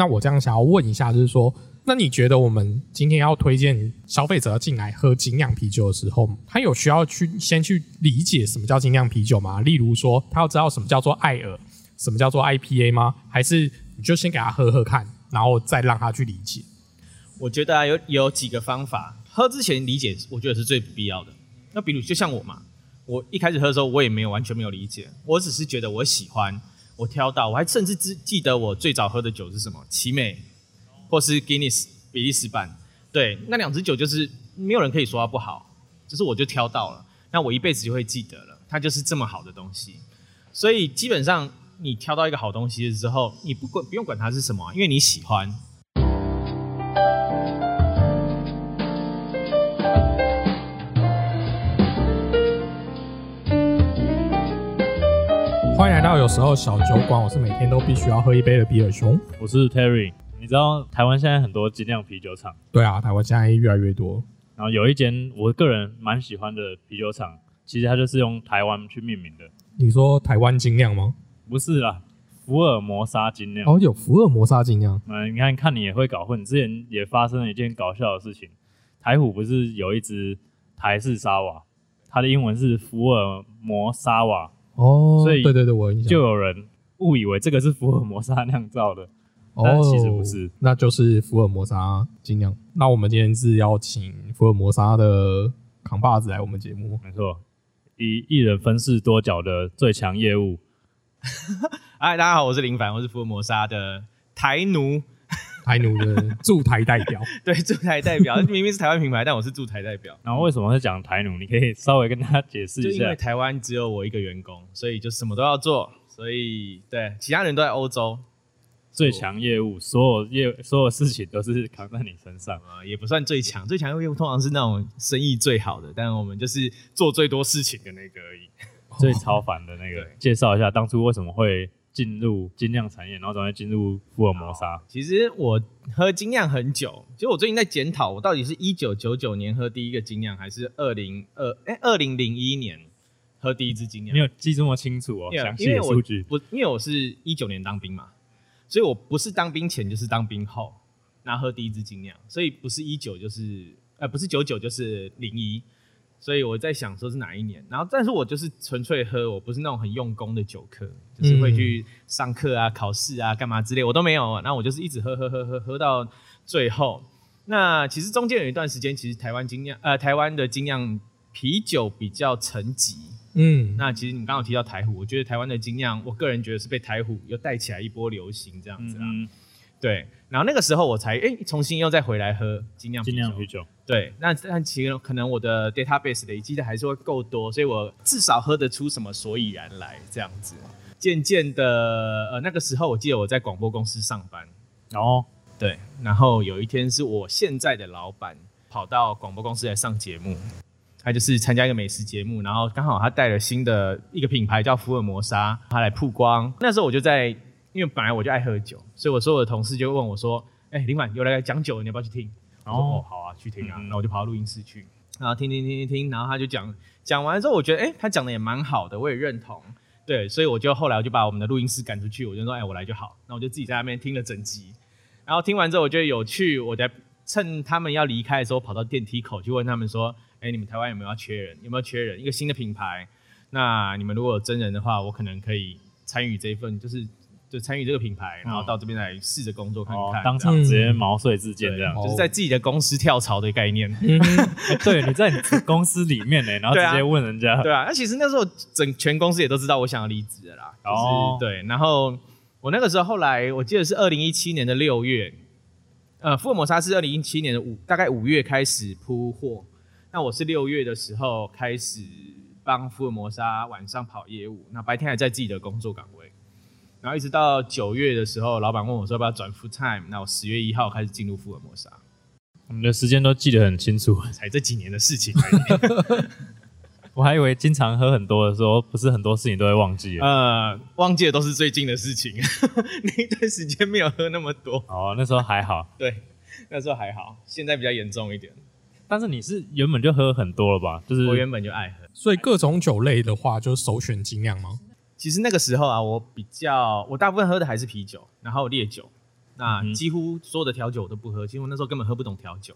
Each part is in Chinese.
那我这样想要问一下，就是说，那你觉得我们今天要推荐消费者进来喝精酿啤酒的时候，他有需要去先去理解什么叫精酿啤酒吗？例如说，他要知道什么叫做艾尔，什么叫做 IPA 吗？还是你就先给他喝喝看，然后再让他去理解？我觉得啊，有有几个方法，喝之前理解，我觉得是最不必要的。那比如就像我嘛，我一开始喝的时候，我也没有完全没有理解，我只是觉得我喜欢，我挑到，我还甚至记记得我最早喝的酒是什么，奇美或是 Guinness 比利时版，对，那两支酒就是没有人可以说它不好，就是我就挑到了，那我一辈子就会记得了，它就是这么好的东西。所以基本上你挑到一个好东西的时候，你不管不用管它是什么，因为你喜欢。欢迎来到有时候小酒馆，我是每天都必须要喝一杯的比尔熊。我是 Terry，你知道台湾现在很多精酿啤酒厂，对啊，台湾现在越来越多。然后有一间我个人蛮喜欢的啤酒厂，其实它就是用台湾去命名的。你说台湾精酿吗？不是啦，福尔摩沙精酿。哦，有福尔摩沙精酿。嗯，你看看你也会搞混。之前也发生了一件搞笑的事情，台虎不是有一只台式沙瓦，它的英文是福尔摩沙瓦。哦，所以对对对，我有印象。就有人误以为这个是福尔摩沙酿造的，哦但其实不是，那就是福尔摩沙精酿。那我们今天是邀请福尔摩沙的扛把子来我们节目。没错，以一人分饰多角的最强业务。嗨，大家好，我是林凡，我是福尔摩沙的台奴，台奴的驻台代表。对，驻台代表，明明是台湾品牌，但我是驻台代表。然后为什么会讲台奴？你可以稍微跟他解释一下。就因为台湾只有我一个员工，所以就什么都要做，所以对其他人都在欧洲，最强业务，所有业所有事情都是扛在你身上。啊，也不算最强，最强业务通常是那种生意最好的，但我们就是做最多事情的那个而已。最超凡的那个，介绍一下当初为什么会进入精酿产业，然后怎么会进入福尔摩沙？其实我喝精酿很久，其实我最近在检讨，我到底是一九九九年喝第一个精酿，还是二零二哎二零零一年喝第一支精酿没？有记这么清楚哦，详细的数据。不，因为我是一九年当兵嘛，所以我不是当兵前就是当兵后，然后喝第一支精酿，所以不是一九就是呃不是九九就是零一，所以我在想说是哪一年，然后但是我就是纯粹喝，我不是那种很用功的酒客，就是会去上课啊、考试啊、干嘛之类，我都没有，那我就是一直喝喝喝喝喝到最后。那其实中间有一段时间，其实台湾精酿呃台湾的精酿啤酒比较沉寂，嗯，那其实你刚刚有提到台虎，我觉得台湾的精酿，我个人觉得是被台虎又带起来一波流行这样子啦。嗯，对，然后那个时候我才哎、重新又再回来喝精酿啤酒。精酿啤酒。对，那但其实可能我的 database 累积的还是会够多，所以我至少喝得出什么所以然来这样子。渐渐的，呃，那个时候我记得我在广播公司上班，然后对，然后有一天是我现在的老板跑到广播公司来上节目，他就是参加一个美食节目，然后刚好他带了新的一个品牌叫福尔摩沙，他来曝光。那时候我就在，因为本来我就爱喝酒，所以我所有的同事就问我说：“哎、林婉有来讲酒，你要不要去听？”我说：“哦哦，好啊，去听啊。嗯然后我就跑到录音室去，然后听听听听听，然后他就讲讲完之后，我觉得哎、他讲的也蛮好的，我也认同。对，所以我就后来我就把我们的录音室赶出去，我就说：“哎、我来就好。”那我就自己在那边听了整集。然后听完之后，我觉得有趣，我在趁他们要离开的时候，跑到电梯口去问他们说：“哎，你们台湾有没有要缺人？有没有缺人？一个新的品牌，那你们如果有真人的话，我可能可以参与这一份，就是就参与这个品牌，然后到这边来试着工作看看。，哦当场直接毛遂自荐这样。哦就是在自己的公司跳槽的概念。对，你在公司里面呢，然后直接问人家。对啊，那其实那时候整全公司也都知道我想要离职的啦。哦对，然后我那个时候后来我记得是二零一七年的六月，呃，福尔摩沙是二零一七年的五大概五月开始铺货，那我是六月的时候开始帮福尔摩沙晚上跑业务，那白天还在自己的工作岗位。然后一直到九月的时候，老板问我说要不要转 full time，那我十月一号开始进入福尔摩沙，我们的时间都记得很清楚，才这几年的事情而已。我还以为经常喝很多的时候，不是很多事情都会忘记。呃，忘记的都是最近的事情，那一段时间没有喝那么多。哦，那时候还好，对，那时候还好，现在比较严重一点。但是你是原本就喝很多了吧？就是我原本就爱喝，所以各种酒类的话，就首选精酿吗？其实那个时候啊，我比较，我大部分喝的还是啤酒，然后烈酒，那嗯几乎所有的调酒我都不喝，其实我那时候根本喝不懂调酒。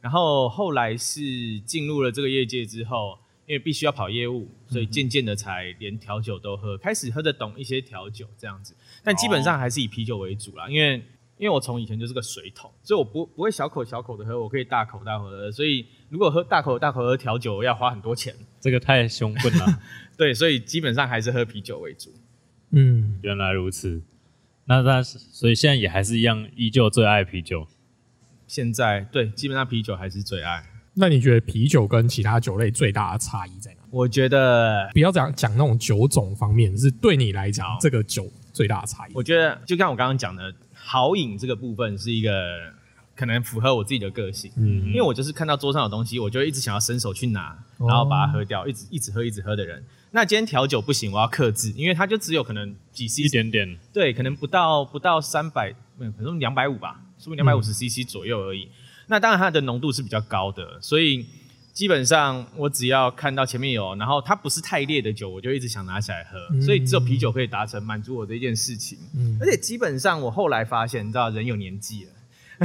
然后后来是进入了这个业界之后，因为必须要跑业务，所以渐渐的才连调酒都喝，开始喝得懂一些调酒这样子。但基本上还是以啤酒为主啦，因为因为我从以前就是个水桶，所以我不不会小口小口的喝，我可以大口大口的喝。所以如果喝大口大口喝调酒，要花很多钱。这个太凶笨了。对，所以基本上还是喝啤酒为主。嗯，原来如此，那那所以现在也还是一样，依旧最爱啤酒。现在对，基本上啤酒还是最爱。那你觉得啤酒跟其他酒类最大的差异在哪？我觉得，不要讲讲那种酒种方面，是对你来讲这个酒最大的差异。我觉得就像我刚刚讲的，好饮这个部分是一个可能符合我自己的个性，嗯。因为我就是看到桌上有东西，我就一直想要伸手去拿，哦。然后把它喝掉，一直一直喝一直喝的人。那今天调酒不行，我要克制，因为它就只有可能几一 cc，点点，对，可能不到不到三百，嗯，可能两百五吧，说不定两百五十 CC 左右而已。那当然它的浓度是比较高的，所以基本上我只要看到前面有，然后它不是太烈的酒，我就一直想拿起来喝。嗯所以只有啤酒可以达成满足我的一件事情。嗯而且基本上我后来发现，你知道人有年纪了，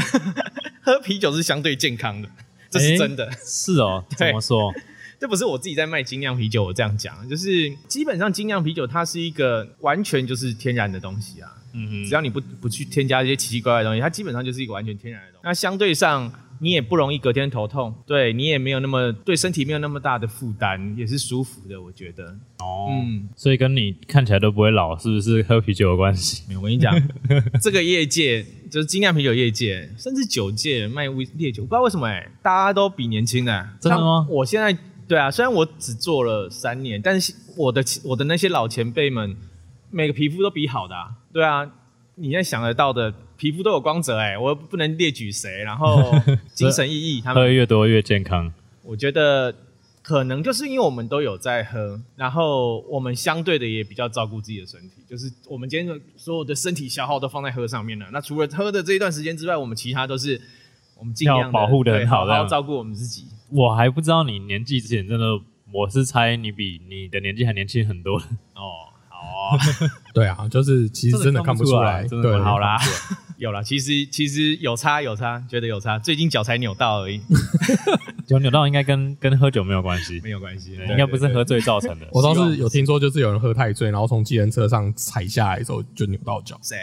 喝啤酒是相对健康的，这是真的。是哦，怎对么说？这不是我自己在卖精酿啤酒，我这样讲，就是基本上精酿啤酒它是一个完全就是天然的东西啊。嗯只要你不不去添加一些奇奇怪怪的东西，它基本上就是一个完全天然的东西。那相对上，你也不容易隔天头痛，对你也没有那么对身体没有那么大的负担，也是舒服的。我觉得，哦，嗯，所以跟你看起来都不会老，是不是喝啤酒有关系？没有，我跟你讲，这个业界就是精酿啤酒业界，甚至酒界卖威烈酒，不知道为什么哎、大家都比年轻的。真的吗我现在对啊，虽然我只做了三年，但是我的我的那些老前辈们，每个皮肤都比好的、啊。对啊，你现在想得到的皮肤都有光泽哎、我不能列举谁，然后 精神奕奕，他喝越多越健康。我觉得可能就是因为我们都有在喝，然后我们相对的也比较照顾自己的身体，就是我们今天的所有的身体消耗都放在喝上面了。那除了喝的这一段时间之外，我们其他都是我们尽量保护的很对好好这样照顾我们自己。我还不知道你年纪之前真的，我是猜你比你的年纪还年轻很多。哦，好哦，对啊，就是其实真的看不出来，真的看不出来好啦，有了，其实其实有差有差，觉得有差，最近脚才扭到而已，脚扭到应该跟跟喝酒没有关系，没有关系，应该不是喝醉造成的。我倒是有听说，就是有人喝太醉，然后从计程车上踩下来的时候就扭到脚。谁？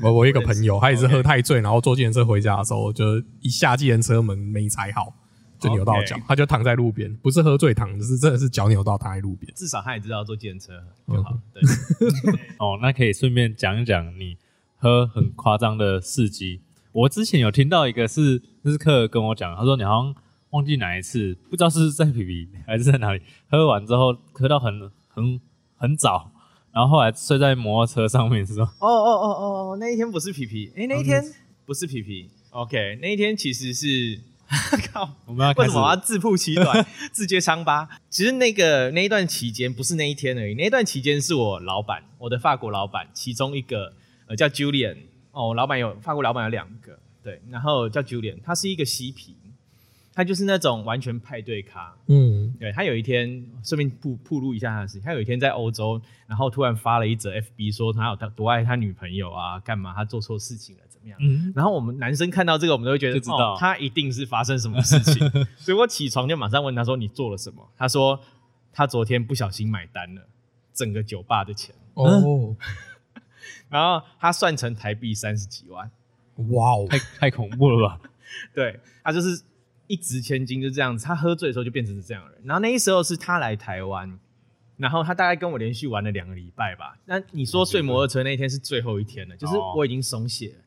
我我一个朋友，他也是喝太醉，然后坐计程车回家的时候，就一下计程车门没踩好，就扭到脚他就躺在路边，不是喝醉躺，就是真的是脚扭到躺在路边。至少他也知道坐计程车嗯就好。对，哦，那可以顺便讲一讲你喝很夸张的事迹。我之前有听到一个是日客跟我讲，他说你好像忘记哪一次，不知道是在皮皮还是在哪里，喝完之后喝到很很很早，然后后来睡在摩托车上面，是说哦哦哦哦哦，那一天不是皮皮，哎，那一天不是皮皮。OK，那一天其实是，靠，我们要为什么我要自曝其短、自揭伤疤？其实那个那一段期间不是那一天而已，那一段期间是我老板，我的法国老板其中一个呃叫 Julian 哦，老板有法国老板有两个，对，然后叫 Julian，他是一个嬉皮，他就是那种完全派对咖，嗯，对他有一天顺便铺铺路一下他的事情，他有一天在欧洲，然后突然发了一则 FB 说他有他多爱他女朋友啊，干嘛他做错事情了怎么样？嗯，然后我们男生看到这个，我们都会觉得知道哦，他一定是发生什么事情。所以我起床就马上问他说：“你做了什么？”他说：“他昨天不小心买单了整个酒吧的钱，哦，然后他算成台币三十几万。哇哦，太太恐怖了吧？对他就是一掷千金，就这样子。他喝醉的时候就变成是这样的人。然后那一时候是他来台湾，然后他大概跟我连续玩了两个礼拜吧。那你说睡摩托车那一天是最后一天了，就是哦我已经松懈了。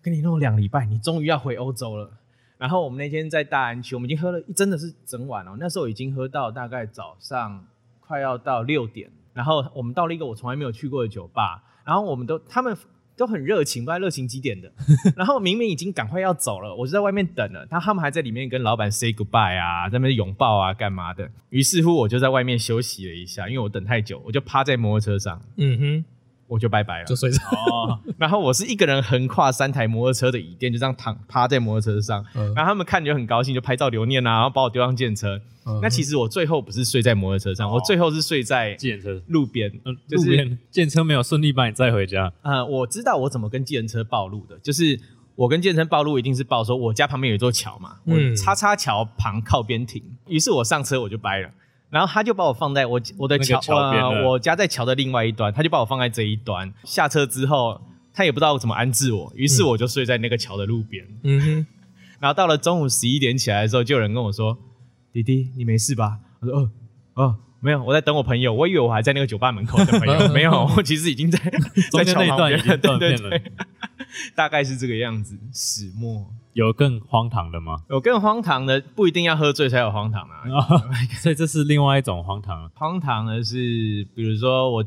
跟你弄了两个礼拜，你终于要回欧洲了。然后我们那天在大安区，我们已经喝了，真的是整晚哦。那时候已经喝到大概早上快要到六点，然后我们到了一个我从来没有去过的酒吧，然后我们都他们都很热情，不知道热情几点的。然后明明已经赶快要走了，我就在外面等了，他他们还在里面跟老板 say goodbye 啊，在那边拥抱啊，干嘛的？于是乎我就在外面休息了一下，因为我等太久，我就趴在摩托车上，嗯哼，我就拜拜了就。睡着。哦，然后我是一个人横跨三台摩托车的椅垫，就这样躺趴在摩托车上，嗯然后他们看就很高兴，就拍照留念啊，然后把我丢上电车。嗯那其实我最后不是睡在摩托车上，哦我最后是睡在计程车，路边。嗯，就是路边计程车没有顺利把你载回家，呃，我知道我怎么跟计程车暴露的，就是我跟计程车暴露一定是报说我家旁边有一座桥嘛，我嗯叉叉桥旁靠边停，于是我上车我就掰了。然后他就把我放在我我的那个桥桥边我家在桥的另外一端，他就把我放在这一端。下车之后，他也不知道怎么安置我，于是我就睡在那个桥的路边。嗯哼，然后到了中午十一点起来的时候，就有人跟我说：“弟弟，你没事吧？”我说：“哦哦，没有，我在等我朋友。我以为我还在那个酒吧门口等朋友，没有，我其实已经在在桥旁边段已经断对片了对对，大概是这个样子。始末有更荒唐的吗？有更荒唐的，不一定要喝醉才有荒唐啊。所以这是另外一种荒唐。荒唐的是，比如说我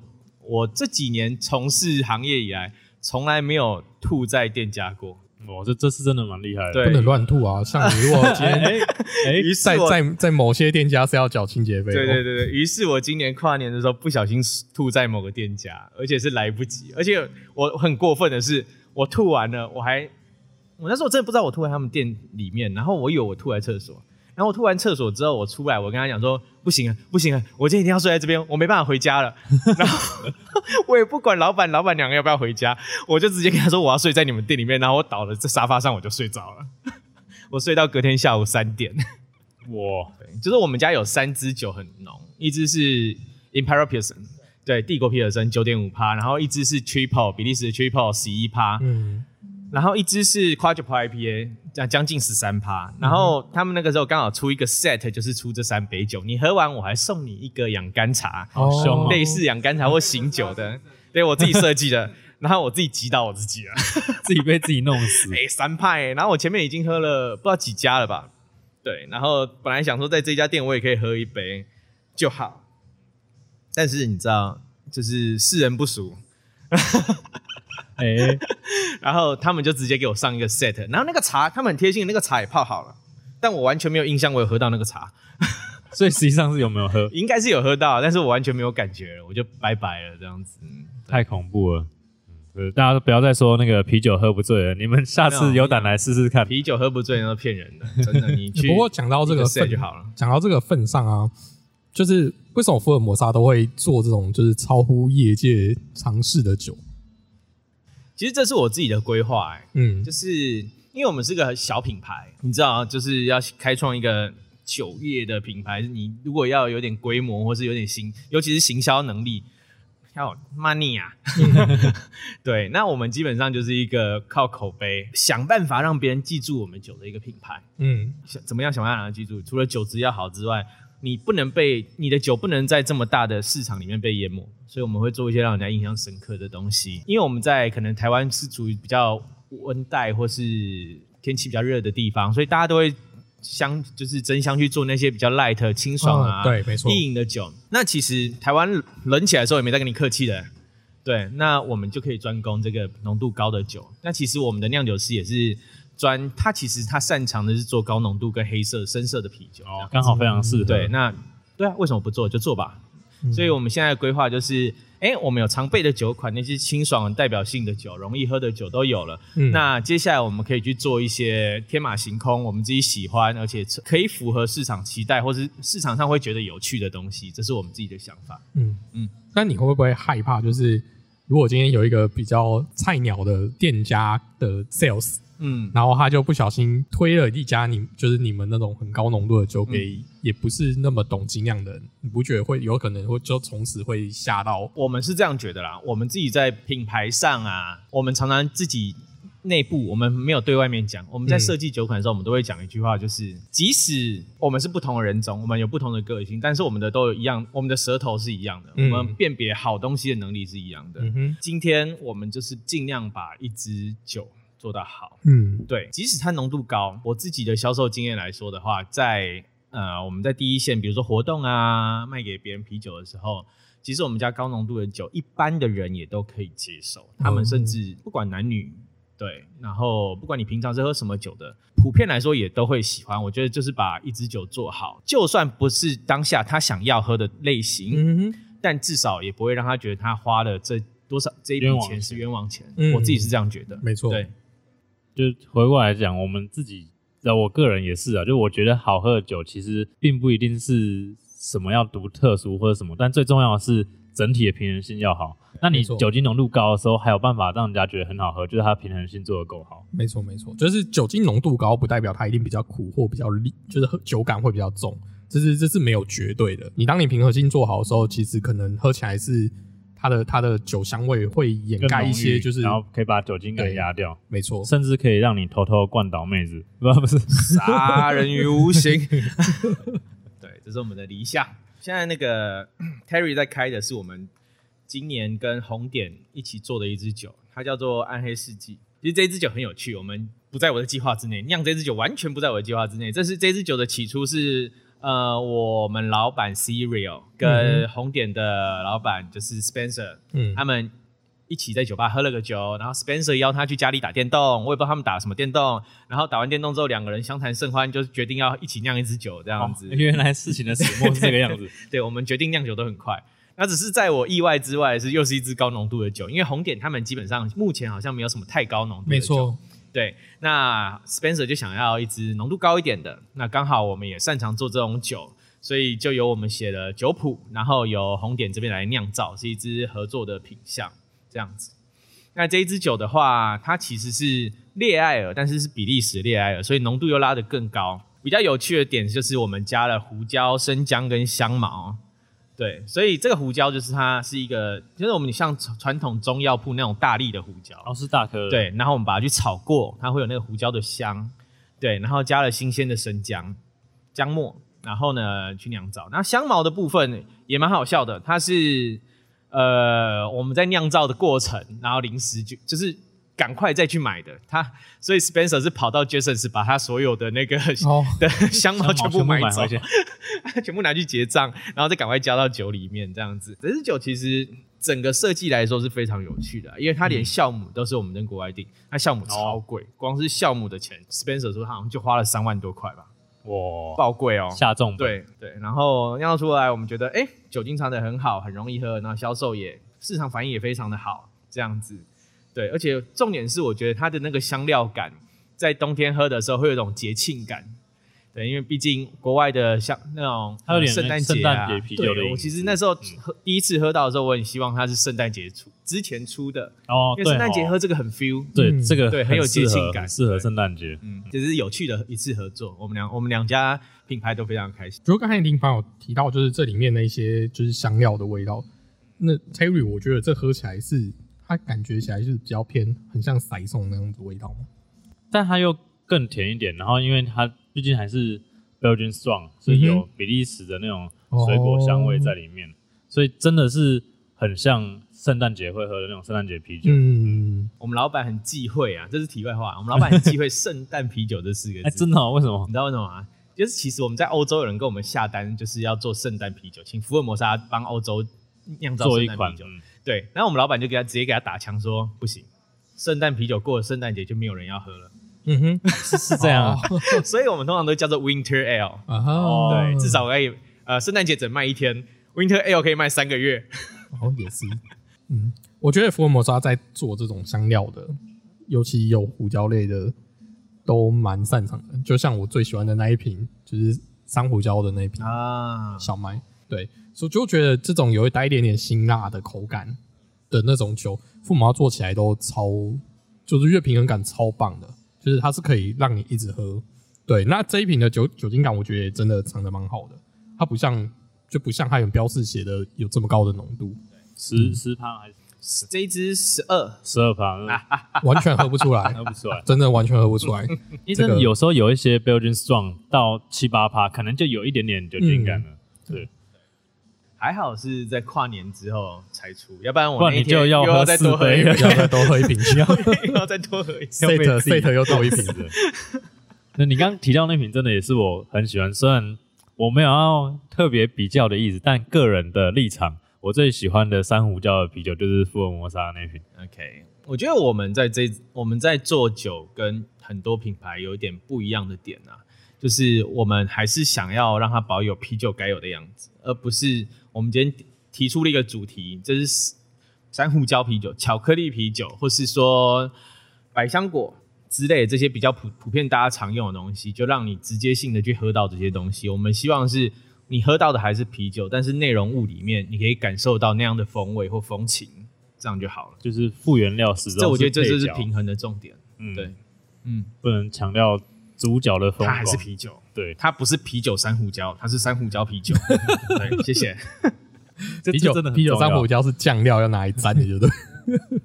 我这几年从事行业以来，从来没有吐在店家过。我这这是真的蛮厉害的。不能乱吐啊！像你如果今天 哎哎，于是在在在某些店家是要缴清洁费，对对对对，于是我今年跨年的时候不小心吐在某个店家，而且是来不及，而且我很过分的是，我吐完了，我还我那时候真的不知道我吐在他们店里面，然后我以为我吐在厕所，然后我吐完厕所之后，我出来，我跟他讲说不行啊，不行啊，我今天一定要睡在这边，我没办法回家了，然后我也不管老板老板娘要不要回家，我就直接跟他说我要睡在你们店里面，然后我倒了在沙发上我就睡着了，我睡到隔天下午三点。哇，就是我们家有三支酒很浓，一支是 Imperial Pilsen，对，帝国皮尔森九点五趴，然后一支是 Triple 比利时的 Triple 十一趴，嗯，然后一支是 Quadruple IPA，将将近十三趴。然后他们那个时候刚好出一个 set，就是出这三杯酒，你喝完我还送你一个养肝茶，好凶哦类似养肝茶或醒酒的，对我自己设计的，然后我自己击倒我自己了。自己被自己弄死。哎、三派、然后我前面已经喝了不知道几家了吧？对，然后本来想说在这家店我也可以喝一杯就好，但是你知道，就是世人不熟，哎，然后他们就直接给我上一个 set，然后那个茶他们很贴心，那个茶也泡好了，但我完全没有印象我有喝到那个茶，所以实际上是有没有喝？应该是有喝到，但是我完全没有感觉了，我就拜拜了这样子。嗯太恐怖了。嗯，大家都不要再说那个啤酒喝不醉了，你们下次有胆来试试看。啤酒喝不醉那是骗人的，真的，你去不过讲到这个份就好了。讲到这个份上啊，就是为什么福尔摩沙都会做这种就是超乎业界尝试的酒？其实这是我自己的规划、哎。嗯就，是因为我们是个小品牌，你知道，就是要开创一个酒业的品牌，你如果要有点规模，或是有点行，尤其是行销能力，要有 money 啊。对，那我们基本上就是一个靠口碑，想办法让别人记住我们酒的一个品牌。嗯，想怎么样想办法让他记住？除了酒质要好之外，你不能被你的酒不能在这么大的市场里面被淹没，所以我们会做一些让人家印象深刻的东西。因为我们在可能台湾是属于比较温带或是天气比较热的地方，所以大家都会相就是争相去做那些比较 light 清爽啊，嗯对没错意饮的酒。那其实台湾冷起来的时候也没在跟你客气的。对，那我们就可以专攻这个浓度高的酒。那其实我们的酿酒师也是专，他其实他擅长的是做高浓度跟黑色、深色的啤酒。哦，刚好非常适合。对，那对啊，为什么不做就做吧。嗯所以我们现在的规划就是，哎、我们有常备的酒款，那些清爽、代表性的酒、容易喝的酒都有了。嗯那接下来我们可以去做一些天马行空，我们自己喜欢，而且可以符合市场期待，或是市场上会觉得有趣的东西，这是我们自己的想法。嗯嗯嗯，那你会不会害怕？就是如果今天有一个比较菜鸟的店家的 sales，嗯，然后他就不小心推了一家你就是你们那种很高浓度的酒给也不是那么懂精酿的人，你不觉得会有可能会就从此会吓到？我们是这样觉得啦，我们自己在品牌上啊，我们常常自己内部我们没有对外面讲，我们在嗯设计酒款的时候，我们都会讲一句话，就是即使我们是不同的人种，我们有不同的个性，但是我们的都有一样，我们的舌头是一样的，嗯。我们辨别好东西的能力是一样的。嗯，今天我们就是尽量把一支酒做到好。嗯对，即使它浓度高，我自己的销售经验来说的话，在呃我们在第一线，比如说活动啊，卖给别人啤酒的时候，其实我们家高浓度的酒，一般的人也都可以接受，他们甚至不管男女。对，然后不管你平常是喝什么酒的，普遍来说也都会喜欢。我觉得就是把一支酒做好，就算不是当下他想要喝的类型，但至少也不会让他觉得他花了这多少这一笔冤枉钱是冤枉钱，嗯我自己是这样觉得。没错对，就回过来讲，我们自己，呃，我个人也是啊，就我觉得好喝的酒其实并不一定是什么要独特殊或者什么，但最重要的是整体的平衡性要好。那你酒精浓度高的时候，还有办法让人家觉得很好喝，就是它平衡性做得够好。没错没错，就是酒精浓度高不代表它一定比较苦或比较烈，就是喝酒感会比较重，这是这是没有绝对的。你当你平衡性做好的时候，其实可能喝起来是它的它的酒香味会掩盖一些，就是然后可以把酒精给压掉，没错，甚至可以让你偷偷灌倒妹子，不不是，杀人于无形。对，这是我们的理想。现在那个 Terry 在开的是我们今年跟红点一起做的一支酒，它叫做暗黑世纪。其实这支酒很有趣，我们不在我的计划之内，酿这支酒完全不在我的计划之内。这是这支酒的起初是呃，我们老板 Cereal 跟红点的老板就是 Spencer，嗯他们一起在酒吧喝了个酒，然后 Spencer 邀他去家里打电动，我也不知道他们打什么电动。然后打完电动之后，两个人相谈甚欢，就决定要一起酿一支酒，这样子。哦原来事情的始末是这个样子。对，我们决定酿酒都很快。那只是在我意外之外，是又是一支高浓度的酒，因为红点他们基本上目前好像没有什么太高浓度的酒。没错，对，那 Spencer 就想要一支浓度高一点的，那刚好我们也擅长做这种酒，所以就由我们写了酒谱，然后由红点这边来酿造，是一支合作的品相这样子。那这一支酒的话，它其实是烈艾尔，但是是比利时烈艾尔，所以浓度又拉得更高。比较有趣的点就是我们加了胡椒、生姜跟香茅，对，所以这个胡椒就是它是一个，就是我们像传统中药铺那种大粒的胡椒，哦，是大颗。的，对，然后我们把它去炒过，它会有那个胡椒的香，对，然后加了新鲜的生姜、姜末，然后呢去酿造。那香茅的部分也蛮好笑的，它是呃我们在酿造的过程，然后临时就就是赶快再去买的，他所以 Spencer 是跑到 Jason 是把他所有的那个、哦，的香茅全部买走。全部买，全部拿去结账，然后再赶快加到酒里面，这样子。这支酒其实整个设计来说是非常有趣的啊，因为它连酵母都是我们跟国外订，那酵母超贵，光是酵母的钱，Spencer 说他好像就花了三万多块吧，哇，爆贵哦。下重本，对对，然后酿造出来，我们觉得哎，酒精藏的很好，很容易喝，然后销售也市场反应也非常的好，这样子。对，而且重点是，我觉得它的那个香料感，在冬天喝的时候会有一种节庆感。对，因为毕竟国外的像那种它有点呃圣诞圣节啊，啤酒的对我其实那时候喝第一次喝到的时候，我很希望它是圣诞节出之前出的，哦，对因为圣诞节哦喝这个很 feel。嗯对这个对很有节庆感很适合对圣诞节。嗯，这是有趣的一次合作，我们两我们两家品牌都非常开心。如果刚才林凡有提到，就是这里面的一些就是香料的味道。那 Terry，我觉得这喝起来是它感觉起来就是比较偏很像塞送那样子味道吗？但它又更甜一点，然后因为它毕竟还是 Belgian Strong，所以有比利时的那种水果香味在里面，所以真的是很像圣诞节会喝的那种圣诞节啤酒。嗯，我们老板很忌讳啊，这是题外话，我们老板很忌讳“圣诞啤酒”这四个字。哎、真的、哦？为什么你？知道为什么吗？就是其实我们在欧洲有人跟我们下单，就是要做圣诞啤酒，请福尔摩沙帮欧洲酿造做一款圣诞啤酒。嗯对，然后我们老板就给他直接给他打枪说，不行，圣诞啤酒过了圣诞节就没有人要喝了，嗯哼，是是这样啊，所以我们通常都叫做 Winter Ale。啊哈，哦对，至少可以呃，圣诞节只卖一天，Winter Ale 可以卖三个月。哦也是，嗯，我觉得福尔摩沙在做这种香料的，尤其有胡椒类的，都蛮擅长的。就像我最喜欢的那一瓶，就是三胡椒的那一瓶啊，小麦，对，所以就觉得这种有一带一点点辛辣的口感的那种酒，父母要做起来都超，就是越平衡感超棒的，就是它是可以让你一直喝。对，那这一瓶的酒酒精感，我觉得真的藏的蛮好的，它不像就不像它有标示写的有这么高的浓度，十十趴还是这一支十二，十二趴，完全喝不出来，喝不出来。真的完全喝不出来。因为真的有时候有一些 Belgian Strong 到七八趴，可能就有一点点酒精感了。对，还好是在跨年之后才出，要不然我那天 又要再多喝一瓶，要再多喝一瓶，又要再多喝一瓶。set set 又多一瓶，那你刚刚提到那瓶，真的也是我很喜欢。虽然我没有要特别比较的意思，但个人的立场，我最喜欢的珊瑚礁的啤酒就是福尔摩沙那瓶。OK，我觉得我们在这我们在做酒跟很多品牌有一点不一样的点啊，就是我们还是想要让它保有啤酒该有的样子，而不是我们今天提出了一个主题，这是珊瑚礁啤酒、巧克力啤酒，或是说百香果之类的这些比较普普遍大家常用的东西，就让你直接性的去喝到这些东西。我们希望是你喝到的还是啤酒，但是内容物里面你可以感受到那样的风味或风情，这样就好了。就是副原料始终这我觉得这就是平衡的重点。嗯对，嗯，不能强调主角的风光，它还是啤酒，对，它不是啤酒珊瑚礁，它是珊瑚礁啤酒。对，谢谢。啤酒这真的啤酒珊瑚礁是酱料要拿来沾的，对不对？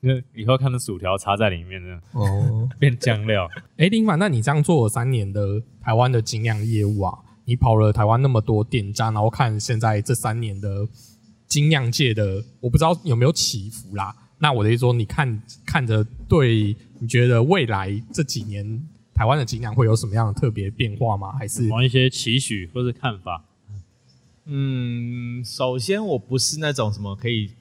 那以后看到薯条插在里面呢，哦，变酱料。哎，林凡，那你这样做了三年的台湾的精酿业务啊，你跑了台湾那么多店家，然后看现在这三年的精酿界的，我不知道有没有起伏啦。那我的意思说，你看看着对，你觉得未来这几年台湾的精酿会有什么样的特别变化吗？还是有一些期许或是看法，嗯，首先我不是那种什么可以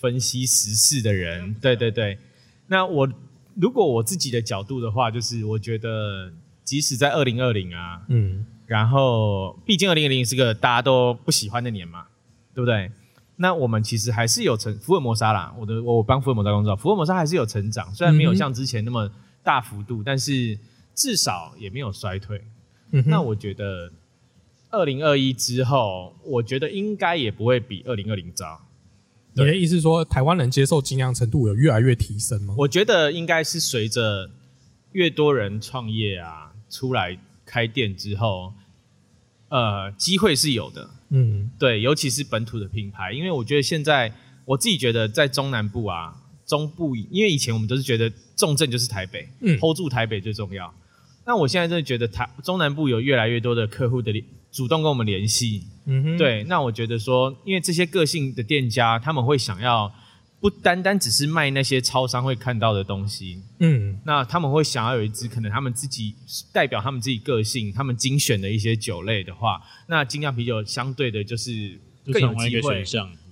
分析时事的人，对对对。那我如果我自己的角度的话，就是我觉得，即使在二零二零啊，嗯然后毕竟二零二零是个大家都不喜欢的年嘛，对不对？那我们其实还是有成福尔摩沙啦，我的我帮福尔摩沙工作，福尔摩沙还是有成长，虽然没有像之前那么大幅度，但是至少也没有衰退。嗯，那我觉得二零二一之后，我觉得应该也不会比二零二零糟。你的意思是说，台湾人接受精酿程度有越来越提升吗？我觉得应该是随着越多人创业啊，出来开店之后，呃，机会是有的。嗯对，尤其是本土的品牌，因为我觉得现在我自己觉得在中南部啊，中部，因为以前我们都是觉得重镇就是台北，嗯 hold 住台北最重要。那我现在真的觉得台中南部有越来越多的客户的主动跟我们联系，嗯哼，对，那我觉得说，因为这些个性的店家，他们会想要不单单只是卖那些超商会看到的东西，嗯那他们会想要有一支可能他们自己代表他们自己个性、他们精选的一些酒类的话，那精酿啤酒相对的就是就更有机会。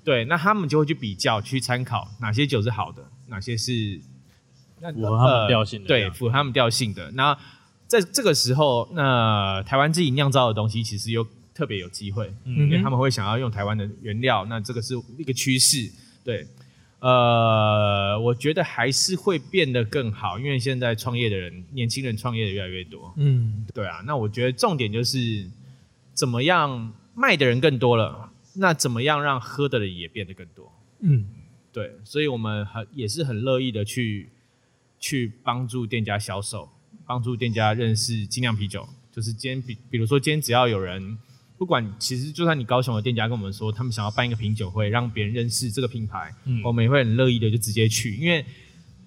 对，那他们就会去比较、去参考哪些酒是好的，哪些是那符合他们调性的这对，符合他们调性的。那在这个时候，那台湾自己酿造的东西其实又特别有机会，嗯因为他们会想要用台湾的原料，那这个是一个趋势。对，呃，我觉得还是会变得更好，因为现在创业的人，年轻人创业的越来越多。嗯对啊，那我觉得重点就是怎么样卖的人更多了，那怎么样让喝的人也变得更多？嗯对，所以我们很也是很乐意的去去帮助店家销售，帮助店家认识精酿啤酒。就是今天比比如说今天只要有人，不管其实就算你高雄的店家跟我们说，他们想要办一个品酒会，让别人认识这个品牌，嗯我们也会很乐意的就直接去，因为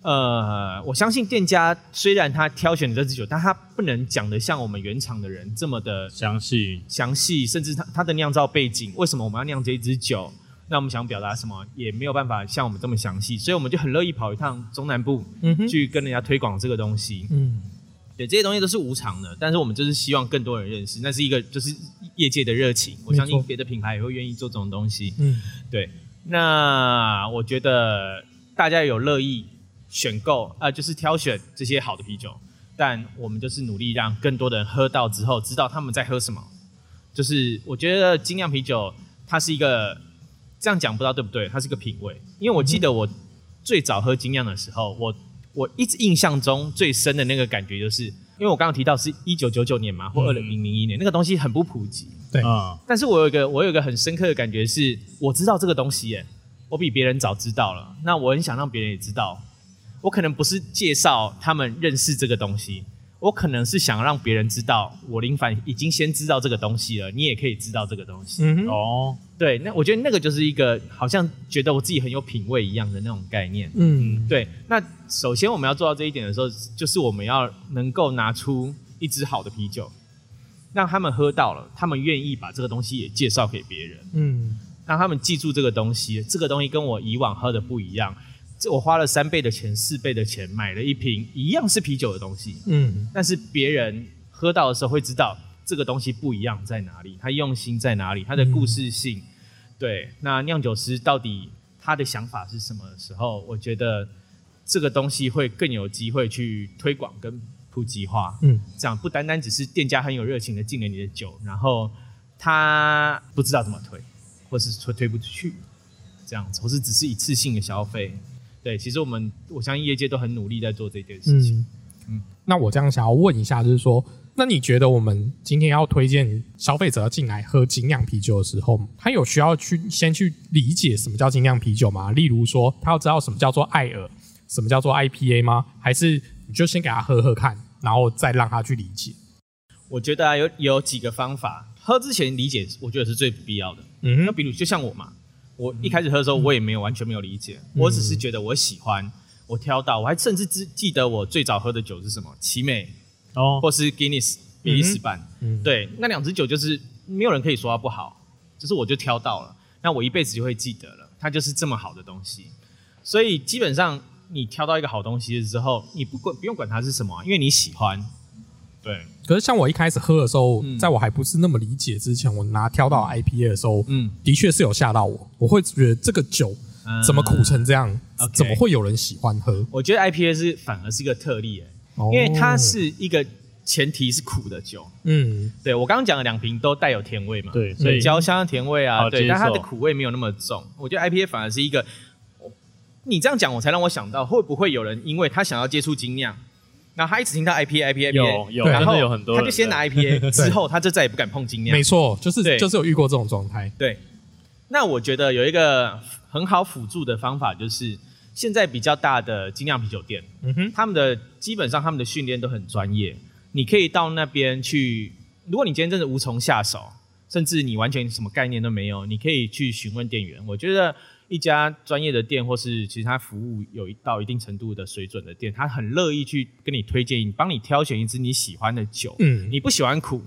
呃，我相信店家虽然他挑选的这支酒，但他不能讲的像我们原厂的人这么的详细详细，甚至他他的酿造背景，为什么我们要酿这一支酒？那我们想表达什么，也没有办法像我们这么详细，所以我们就很乐意跑一趟中南部，嗯哼去跟人家推广这个东西。嗯对，这些东西都是无偿的，但是我们就是希望更多人认识，那是一个就是业界的热情。我相信别的品牌也会愿意做这种东西。嗯对，那我觉得大家有乐意选购，呃，就是挑选这些好的啤酒，但我们就是努力让更多的人喝到之后，知道他们在喝什么。就是我觉得精酿啤酒它是一个这样讲不知道对不对，它是个品味。因为我记得我最早喝精酿的时候，我我一直印象中最深的那个感觉就是，因为我刚刚提到是一九九九年嘛，或二零零一年，那个东西很不普及。对啊，但是我有一个我有一个很深刻的感觉是，我知道这个东西耶，我比别人早知道了。那我很想让别人也知道，我可能不是介绍他们认识这个东西，我可能是想让别人知道，我林凡已经先知道这个东西了，你也可以知道这个东西。嗯哼哦，对，那我觉得那个就是一个好像觉得我自己很有品味一样的那种概念。嗯对，那首先我们要做到这一点的时候，就是我们要能够拿出一支好的啤酒，让他们喝到了，他们愿意把这个东西也介绍给别人。嗯让他们记住这个东西，这个东西跟我以往喝的不一样。这我花了三倍的钱、四倍的钱买了一瓶一样是啤酒的东西，嗯但是别人喝到的时候会知道这个东西不一样在哪里，它用心在哪里，它的故事性。对，那酿酒师到底他的想法是什么的时候，我觉得这个东西会更有机会去推广跟普及化。嗯这样不单单只是店家很有热情的进了你的酒，然后他不知道怎么推，或是推推不出去，这样子，或是只是一次性的消费。对，其实我们我相信业界都很努力在做这件事情。嗯，那我这样想要问一下，就是说，那你觉得我们今天要推荐消费者进来喝精酿啤酒的时候，他有需要去先去理解什么叫精酿啤酒吗？例如说，他要知道什么叫做艾尔，什么叫做 IPA 吗？还是你就先给他喝喝看，然后再让他去理解？我觉得啊，有有几个方法，喝之前理解，我觉得是最不必要的。嗯那比如就像我嘛，我一开始喝的时候，我也没有完全没有理解，我只是觉得我喜欢，我挑到，我还甚至记记得我最早喝的酒是什么，奇美哦，或是 Guinness 比利时版。嗯，对，那两支酒就是没有人可以说它不好，就是我就挑到了，那我一辈子就会记得了，它就是这么好的东西。所以基本上你挑到一个好东西之后，你不管不用管它是什么啊，因为你喜欢。对，可是像我一开始喝的时候，嗯在我还不是那么理解之前，我拿挑到 IPA 的时候，嗯，的确是有吓到我。我会觉得这个酒嗯怎么苦成这样怎么会有人喜欢喝？我觉得 IPA 是反而是一个特例，哎，哦因为它是一个前提是苦的酒。嗯对我刚刚讲的两瓶都带有甜味嘛，对，所以焦香的甜味啊，对，接但它的苦味没有那么重。我觉得 IPA 反而是一个，你这样讲我才让我想到，会不会有人因为他想要接触精酿，然后他一直听到 IPA IPA 有有对然后的有很多人他就先拿 IPA，之后他就再也不敢碰精酿没。错，就是对就是有遇过这种状态。对，那我觉得有一个很好辅助的方法，就是现在比较大的精酿啤酒店，嗯哼，他们的基本上他们的训练都很专业，你可以到那边去。如果你今天真的无从下手，甚至你完全什么概念都没有，你可以去询问店员。我觉得一家专业的店，或是其实他服务有一到一定程度的水准的店，他很乐意去跟你推荐，帮你挑选一支你喜欢的酒。嗯你不喜欢苦，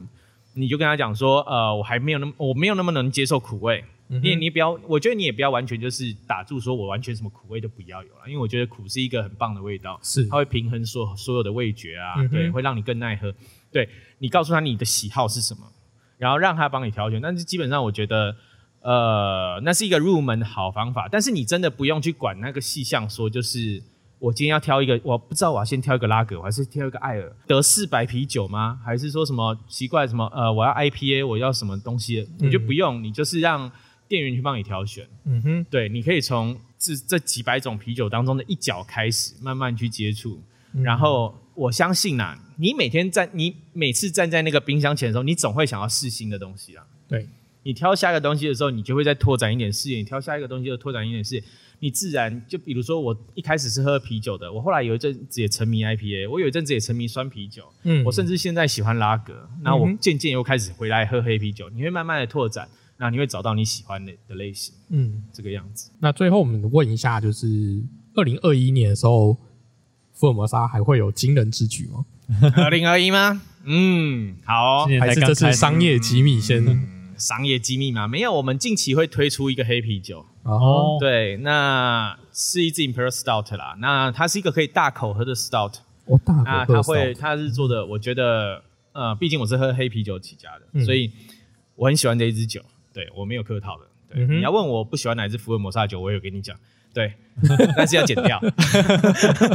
你就跟他讲说，呃，我还没有那么，我没有那么能接受苦味。嗯你你不要，我觉得你也不要完全就是打住，说我完全什么苦味都不要有了，因为我觉得苦是一个很棒的味道，是它会平衡所所有的味觉啊，嗯对，会让你更耐喝。对你告诉他你的喜好是什么，然后让他帮你挑选。但是基本上我觉得，呃，那是一个入门的好方法。但是你真的不用去管那个细项，说就是我今天要挑一个，我不知道我要先挑一个拉格，我还是挑一个艾尔德式白啤酒吗？还是说什么奇怪什么呃，我要 IPA，我要什么东西？我觉得不用，你就是让店员去帮你挑选。嗯哼，对，你可以从这这几百种啤酒当中的一角开始，慢慢去接触。然后我相信呐、你每天站，你每次站在那个冰箱前的时候，你总会想要试新的东西啊。对，你挑下一个东西的时候，你就会再拓展一点视野；你挑下一个东西就拓展一点视野，你自然就比如说我一开始是喝啤酒的，我后来有一阵子也沉迷 IPA，我有一阵子也沉迷酸啤酒，嗯我甚至现在喜欢拉格，那我渐渐又开始回来喝黑啤酒，你会慢慢的拓展，那你会找到你喜欢的的类型，嗯，这个样子。那最后我们问一下，就是二零二一年的时候，福尔摩沙还会有惊人之举吗？二零二一吗？嗯，好、还是这是商业机密先？商业机密嘛，没有，我们近期会推出一个黑啤酒，哦，对，那是一支 Imperial Stout 啦，那它是一个可以大口喝的 Stout，我大那口喝它会，它是做的，我觉得，呃，毕竟我是喝黑啤酒起家的，嗯。所以我很喜欢这一支酒，对我没有客套的，对，嗯你要问我不喜欢哪一支福尔摩沙酒，我有跟你讲，对，但是要剪掉。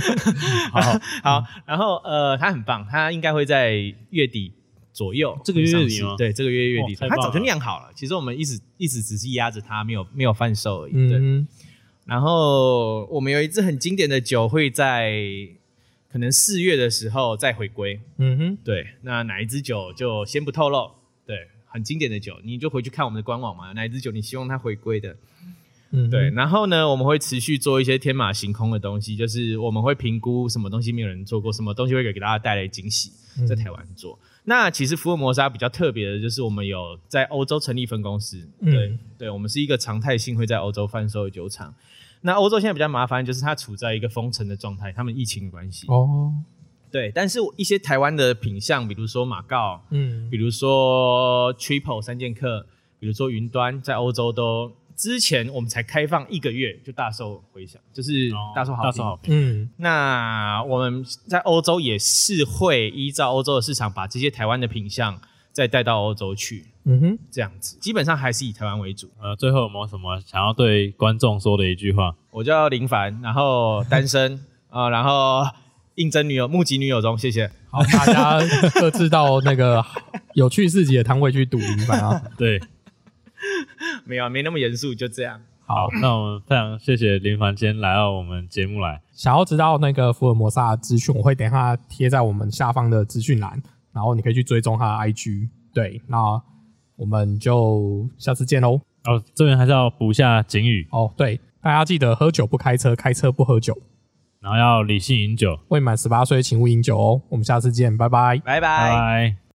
好，好，然后呃，它很棒，它应该会在月底左右这个月月底吗对，这个月月底，它早就酿好了。其实我们一直一直只是压着它，没有没有贩售而已。对，嗯然后我们有一支很经典的酒会在可能四月的时候再回归。嗯哼，对，那哪一支酒就先不透露。对，很经典的酒，你就回去看我们的官网嘛，哪一支酒你希望它回归的。嗯哼对，，然后呢，我们会持续做一些天马行空的东西，就是我们会评估什么东西没有人做过，什么东西会给给大家带来惊喜，在台湾做。那其实福尔摩沙比较特别的就是我们有在欧洲成立分公司，嗯对、对，我们是一个常态性会在欧洲贩售的酒厂。那欧洲现在比较麻烦，就是它处在一个封城的状态，他们疫情的关系。哦，对，但是一些台湾的品相，比如说马告，嗯比如说 Triple 三剑客，比如说云端，在欧洲都之前我们才开放一个月就大受回响，就是哦大受好评。大受好评，嗯那我们在欧洲也是会依照欧洲的市场，把这些台湾的品相再带到欧洲去，嗯哼，这样子，基本上还是以台湾为主。呃，最后有没有什么想要对观众说的一句话？我叫林凡，然后单身啊、然后应征女友，募集女友中，谢谢。好，大家各自到那个有趣市集的摊位去赌林凡啊。对，没有啊，没那么严肃，就这样。好，那我们非常谢谢林凡今天来到我们节目来。想要知道那个福尔摩萨的资讯，我会等一下贴在我们下方的资讯栏，然后你可以去追踪他的 IG。对，那我们就下次见喽。哦，这边还是要补一下警语，哦，对，大家记得喝酒不开车，开车不喝酒，然后要理性饮酒。未满十八岁请勿饮酒哦。我们下次见，拜拜。拜拜拜。